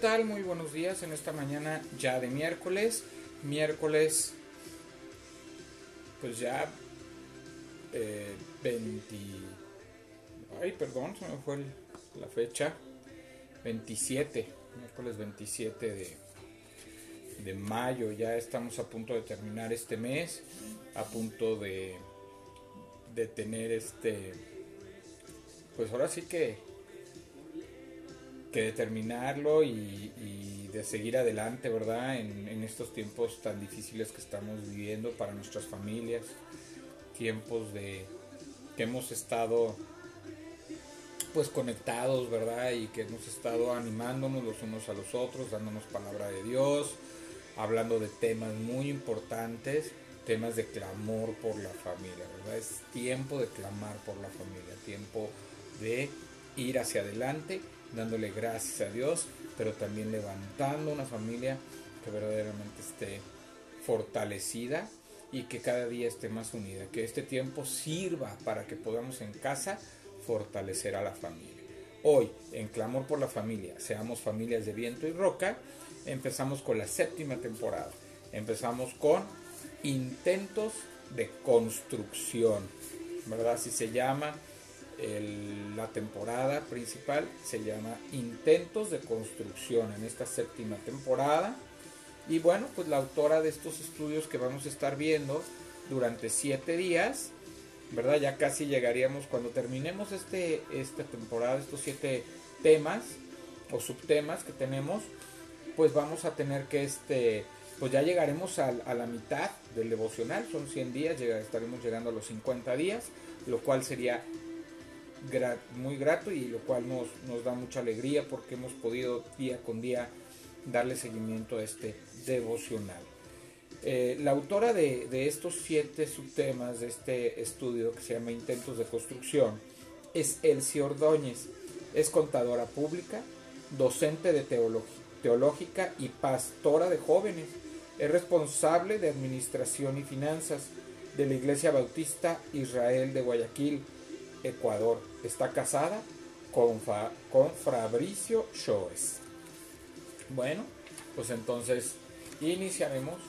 tal? Muy buenos días en esta mañana ya de miércoles. Miércoles, pues ya eh, 20... Ay, perdón, se me fue la fecha. 27, miércoles 27 de, de mayo. Ya estamos a punto de terminar este mes, a punto de, de tener este... Pues ahora sí que que determinarlo y, de seguir adelante, ¿verdad? En, en estos tiempos tan difíciles que estamos viviendo para nuestras familias, tiempos de que hemos estado pues conectados, ¿verdad? Y que hemos estado animándonos los unos a los otros, dándonos palabra de Dios, hablando de temas muy importantes, temas de clamor por la familia, ¿verdad? Es tiempo de clamar por la familia, tiempo de ir hacia adelante, dándole gracias a Dios, pero también levantando una familia que verdaderamente esté fortalecida y que cada día esté más unida, que este tiempo sirva para que podamos en casa fortalecer a la familia. Hoy, en Clamor por la Familia, seamos familias de viento y roca, empezamos con la séptima temporada. Empezamos con intentos de construcción, ¿verdad? Así se llama la temporada principal, se llama Intentos de construcción en esta séptima temporada. Y bueno, pues la autora de estos estudios que vamos a estar viendo durante siete días, ¿verdad? Ya casi llegaríamos cuando terminemos este, esta temporada, estos siete temas o subtemas que tenemos, pues vamos a tener que este, pues ya llegaremos a, la mitad del devocional, son 100 días, estaremos llegando a los 50 días, lo cual sería gra- muy grato y lo cual nos, nos da mucha alegría porque hemos podido día con día darle seguimiento a este devocional. Eh, la autora de, de estos siete subtemas de este estudio que se llama Intentos de Construcción es Elsie Ordóñez. Es contadora pública, docente de teológica y pastora de jóvenes. Es responsable de administración y finanzas de la Iglesia Bautista Israel de Guayaquil, Ecuador. Está casada con, con Fabricio Shoes. Bueno, pues entonces iniciaremos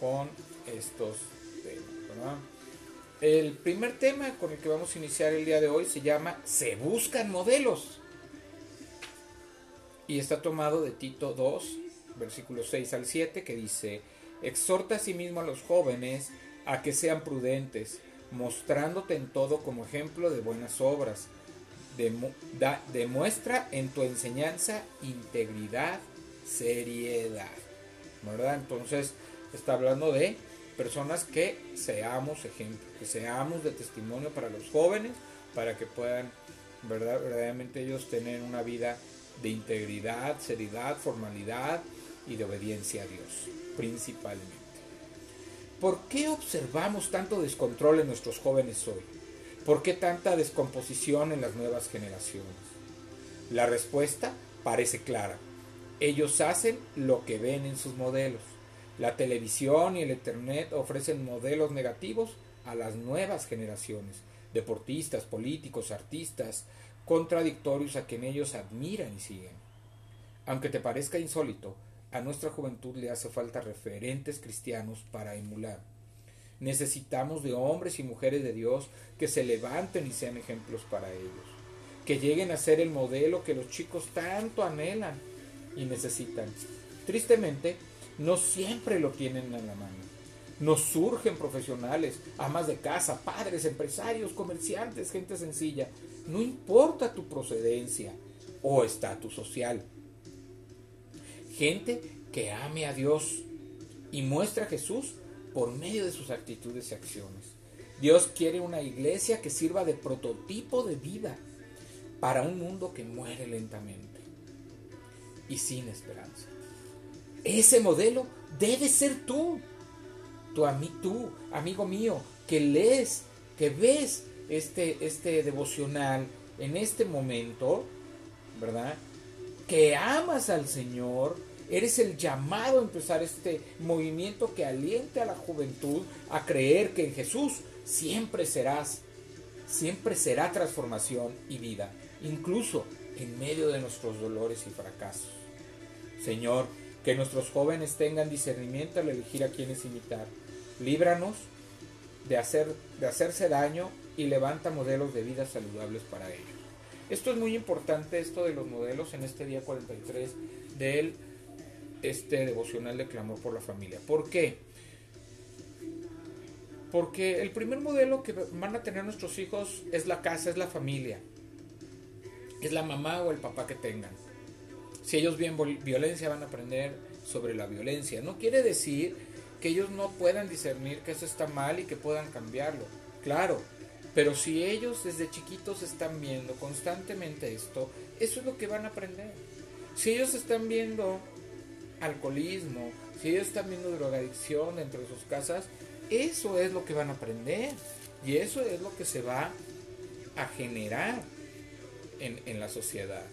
con estos temas. El primer tema con el que vamos a iniciar el día de hoy se llama Se buscan modelos. Y está tomado de Tito 2, versículos 6 al 7, que dice, exhorta a sí mismo a los jóvenes a que sean prudentes, mostrándote en todo como ejemplo de buenas obras. Demuestra en tu enseñanza integridad, seriedad. ¿Verdad? Entonces está hablando de personas que seamos ejemplo, que seamos de testimonio para los jóvenes, para que puedan ¿verdad? verdaderamente ellos tener una vida de integridad, seriedad, formalidad y de obediencia a Dios, principalmente. ¿Por qué observamos tanto descontrol en nuestros jóvenes hoy? ¿Por qué tanta descomposición en las nuevas generaciones? La respuesta parece clara. Ellos hacen lo que ven en sus modelos. La televisión y el Internet ofrecen modelos negativos a las nuevas generaciones, deportistas, políticos, artistas, contradictorios a quien ellos admiran y siguen. Aunque te parezca insólito, a nuestra juventud le hace falta referentes cristianos para emular. Necesitamos de hombres y mujeres de Dios que se levanten y sean ejemplos para ellos, que lleguen a ser el modelo que los chicos tanto anhelan y necesitan. Tristemente, no siempre lo tienen a la mano. Nos surgen profesionales, amas de casa, padres, empresarios, comerciantes, gente sencilla. No importa tu procedencia o estatus social. Gente que ame a Dios y muestra a Jesús por medio de sus actitudes y acciones. Dios quiere una iglesia que sirva de prototipo de vida para un mundo que muere lentamente y sin esperanza. Ese modelo debe ser tú, tu ami- tú, amigo mío, que lees, que ves este, este devocional en este momento, ¿verdad? Que amas al Señor, eres el llamado a empezar este movimiento que aliente a la juventud a creer que en Jesús siempre serás, siempre será transformación y vida, incluso en medio de nuestros dolores y fracasos. Señor, que nuestros jóvenes tengan discernimiento al elegir a quienes imitar. Líbranos de, hacer, de hacerse daño y levanta modelos de vida saludables para ellos. Esto es muy importante, esto de los modelos en este día 43 del este devocional de clamor por la familia. ¿Por qué? Porque el primer modelo que van a tener nuestros hijos es la casa, es la familia. Es la mamá o el papá que tengan. Si ellos ven violencia van a aprender sobre la violencia. No quiere decir que ellos no puedan discernir que eso está mal y que puedan cambiarlo. Claro, pero si ellos desde chiquitos están viendo constantemente esto, eso es lo que van a aprender. Si ellos están viendo alcoholismo, si ellos están viendo drogadicción dentro de sus casas, eso es lo que van a aprender. Y eso es lo que se va a generar en, en la sociedad.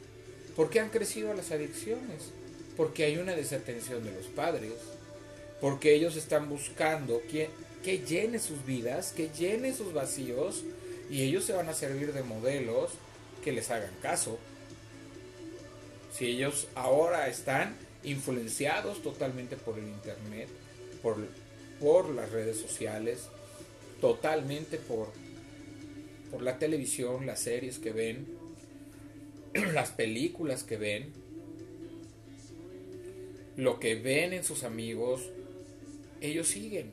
¿Por qué han crecido las adicciones? Porque hay una desatención de los padres, porque ellos están buscando que, que llene sus vidas, que llene sus vacíos, y ellos se van a servir de modelos que les hagan caso. Si ellos ahora están influenciados totalmente por el Internet, por, por las redes sociales, totalmente por, por la televisión, las series que ven, las películas que ven, lo que ven en sus amigos, ellos siguen.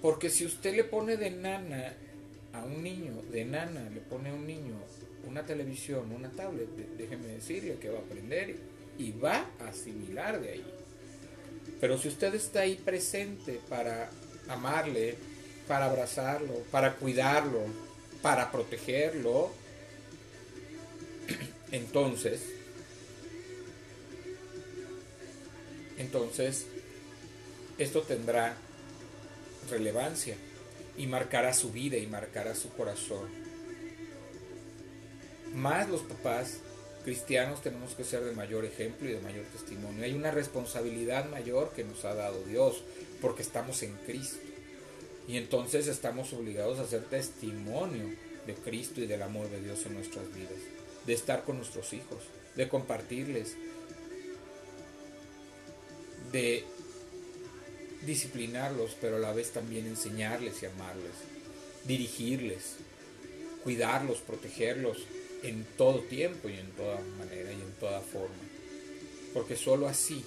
Porque si usted le pone de nana a un niño, de nana le pone a un niño una televisión, una tablet, déjeme decirle que va a aprender y va a asimilar de ahí. Pero si usted está ahí presente para amarle, para abrazarlo, para cuidarlo, para protegerlo, entonces, entonces, esto tendrá relevancia y marcará su vida y marcará su corazón. Más los papás cristianos tenemos que ser de mayor ejemplo y de mayor testimonio. Hay una responsabilidad mayor que nos ha dado Dios porque estamos en Cristo. Y entonces estamos obligados a hacer testimonio de Cristo y del amor de Dios en nuestras vidas de estar con nuestros hijos, de compartirles, de disciplinarlos, pero a la vez también enseñarles y amarles, dirigirles, cuidarlos, protegerlos en todo tiempo y en toda manera y en toda forma. Porque sólo así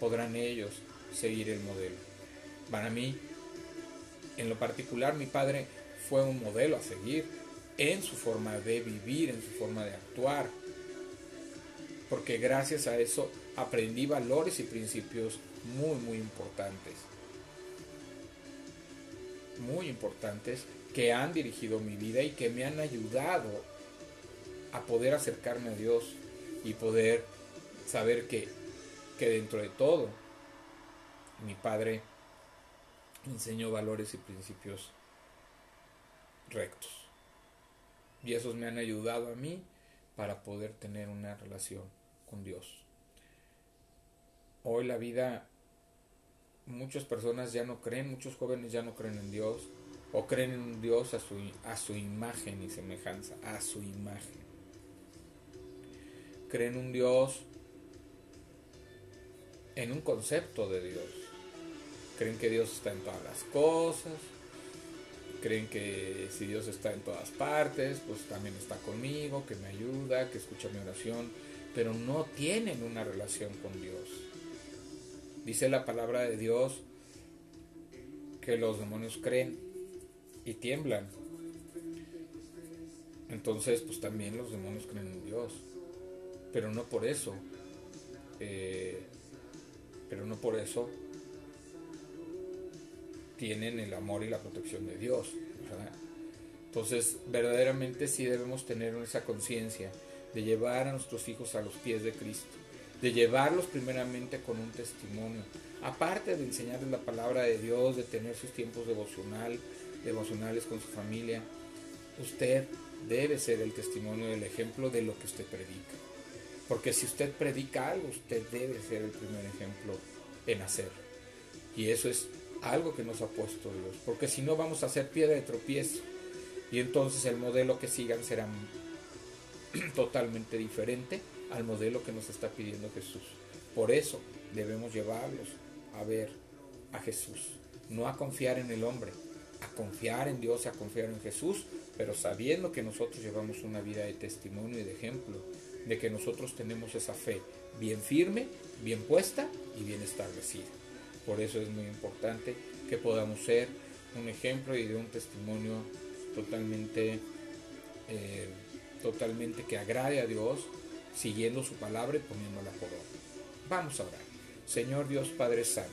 podrán ellos seguir el modelo. Para mí, en lo particular, mi padre fue un modelo a seguir en su forma de vivir, en su forma de actuar. Porque gracias a eso aprendí valores y principios muy, muy importantes. Muy importantes que han dirigido mi vida y que me han ayudado a poder acercarme a Dios y poder saber que, que dentro de todo mi Padre enseñó valores y principios rectos. Y esos me han ayudado a mí para poder tener una relación con Dios. Hoy la vida, muchas personas ya no creen, muchos jóvenes ya no creen en Dios, o creen en un Dios a su, a su imagen y semejanza, a su imagen. Creen un Dios en un concepto de Dios. Creen que Dios está en todas las cosas, creen que si Dios está en todas partes, pues también está conmigo, que me ayuda, que escucha mi oración, pero no tienen una relación con Dios. Dice la palabra de Dios que los demonios creen y tiemblan. Entonces, pues también los demonios creen en Dios. Pero no por eso. Eh, pero no por eso tienen el amor y la protección de Dios. Entonces, verdaderamente sí debemos tener esa conciencia de llevar a nuestros hijos a los pies de Cristo, de llevarlos primeramente con un testimonio, aparte de enseñarles la palabra de Dios, de tener sus tiempos devocional, devocionales con su familia, usted debe ser el testimonio del ejemplo de lo que usted predica. Porque si usted predica algo, usted debe ser el primer ejemplo en hacer. Y eso es algo que nos ha puesto Dios, porque si no vamos a hacer piedra de tropiezo y entonces el modelo que sigan será totalmente diferente al modelo que nos está pidiendo Jesús. Por eso debemos llevarlos a ver a Jesús, no a confiar en el hombre, a confiar en Dios, a confiar en Jesús, pero sabiendo que nosotros llevamos una vida de testimonio y de ejemplo, de que nosotros tenemos esa fe bien firme, bien puesta y bien establecida. Por eso es muy importante que podamos ser un ejemplo y de un testimonio totalmente, eh, totalmente que agrade a Dios, siguiendo su palabra y poniéndola por obra. Vamos a orar. Señor Dios Padre Santo,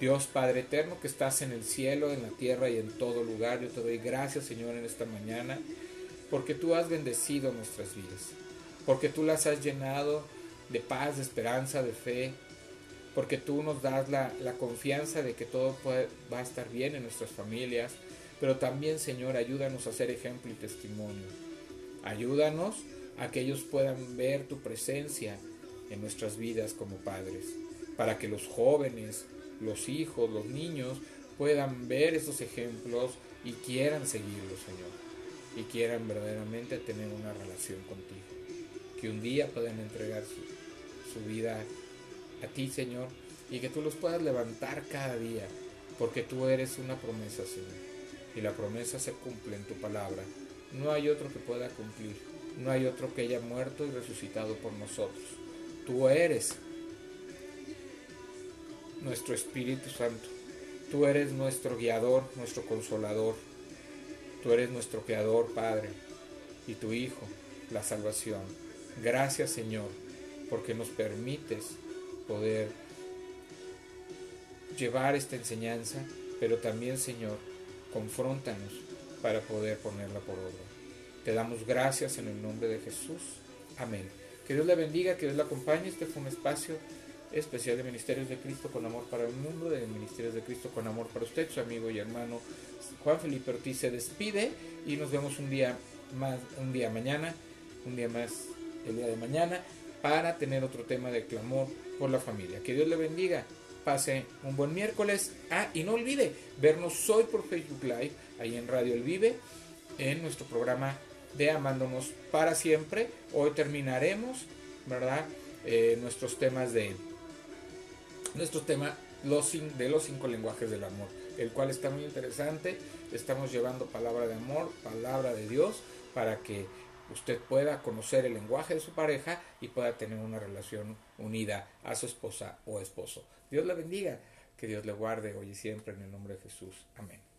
Dios Padre Eterno que estás en el cielo, en la tierra y en todo lugar, yo te doy gracias Señor en esta mañana, porque tú has bendecido nuestras vidas, porque tú las has llenado de paz, de esperanza, de fe, porque tú nos das la, confianza de que todo va a estar bien en nuestras familias, pero también, Señor, ayúdanos a ser ejemplo y testimonio. Ayúdanos a que ellos puedan ver tu presencia en nuestras vidas como padres, para que los jóvenes, los hijos, los niños puedan ver esos ejemplos y quieran seguirlos, Señor, y quieran verdaderamente tener una relación contigo, que un día puedan entregar su, su vida a ti, Señor, y que tú los puedas levantar cada día, porque tú eres una promesa, Señor, y la promesa se cumple en tu palabra. No hay otro que pueda cumplir, no hay otro que haya muerto y resucitado por nosotros. Tú eres nuestro Espíritu Santo. Tú eres nuestro guiador, nuestro consolador. Tú eres nuestro creador, Padre, y tu Hijo, la salvación. Gracias, Señor, porque nos permites poder llevar esta enseñanza, pero también, Señor, confróntanos para poder ponerla por obra. Te damos gracias en el nombre de Jesús. Amén. Que Dios le bendiga, que Dios le acompañe. Este fue un espacio especial de Ministerios de Cristo con amor para el mundo, de Ministerios de Cristo con amor para usted, su amigo y hermano Juan Felipe Ortiz se despide y nos vemos un día más, un día mañana, un día más el día de mañana para tener otro tema de clamor por la familia. Que Dios le bendiga. Pase un buen miércoles. Ah, y no olvide vernos hoy por Facebook Live, ahí en Radio El Vive, en nuestro programa de Amándonos para siempre. Hoy terminaremos, ¿verdad? Eh, nuestros temas de nuestro tema de los cinco lenguajes del amor, el cual está muy interesante. Estamos llevando palabra de amor, palabra de Dios, para que usted pueda conocer el lenguaje de su pareja y pueda tener una relación unida a su esposa o esposo. Dios le bendiga, que Dios le guarde hoy y siempre en el nombre de Jesús. Amén.